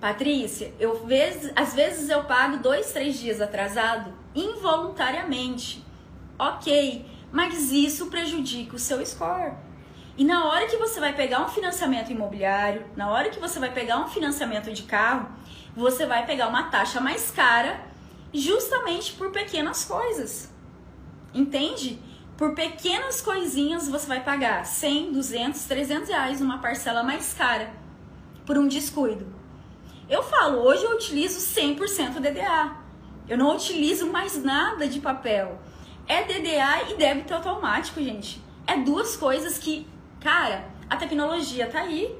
Patrícia, eu vezes, às vezes eu pago dois, três dias atrasado involuntariamente. Ok, mas isso prejudica o seu score. E na hora que você vai pegar um financiamento imobiliário, na hora que você vai pegar um financiamento de carro, você vai pegar uma taxa mais cara justamente por pequenas coisas. Entende? Por pequenas coisinhas você vai pagar 100, 200, 300 reais numa parcela mais cara por um descuido. Eu falo, hoje eu utilizo 100% DDA. Eu não utilizo mais nada de papel. É DDA e débito automático, gente. É duas coisas que, cara, a tecnologia tá aí.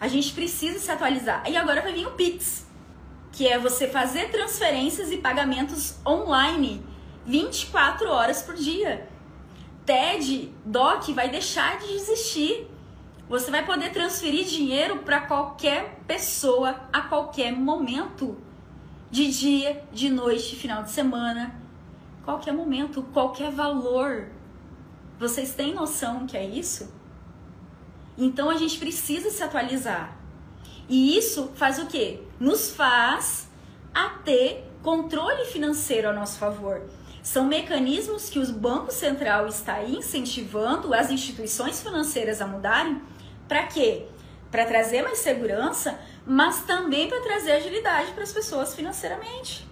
A gente precisa se atualizar. E agora vai vir o Pix, que é você fazer transferências e pagamentos online 24 horas por dia. TED, DOC vai deixar de existir. Você vai poder transferir dinheiro para qualquer pessoa a qualquer momento. De dia, de noite, final de semana, qualquer momento, qualquer valor. Vocês têm noção que é isso? Então a gente precisa se atualizar. E isso faz o quê? Nos faz a ter controle financeiro a nosso favor. São mecanismos que o Banco Central está incentivando as instituições financeiras a mudarem para quê? Para trazer mais segurança, mas também para trazer agilidade para as pessoas financeiramente.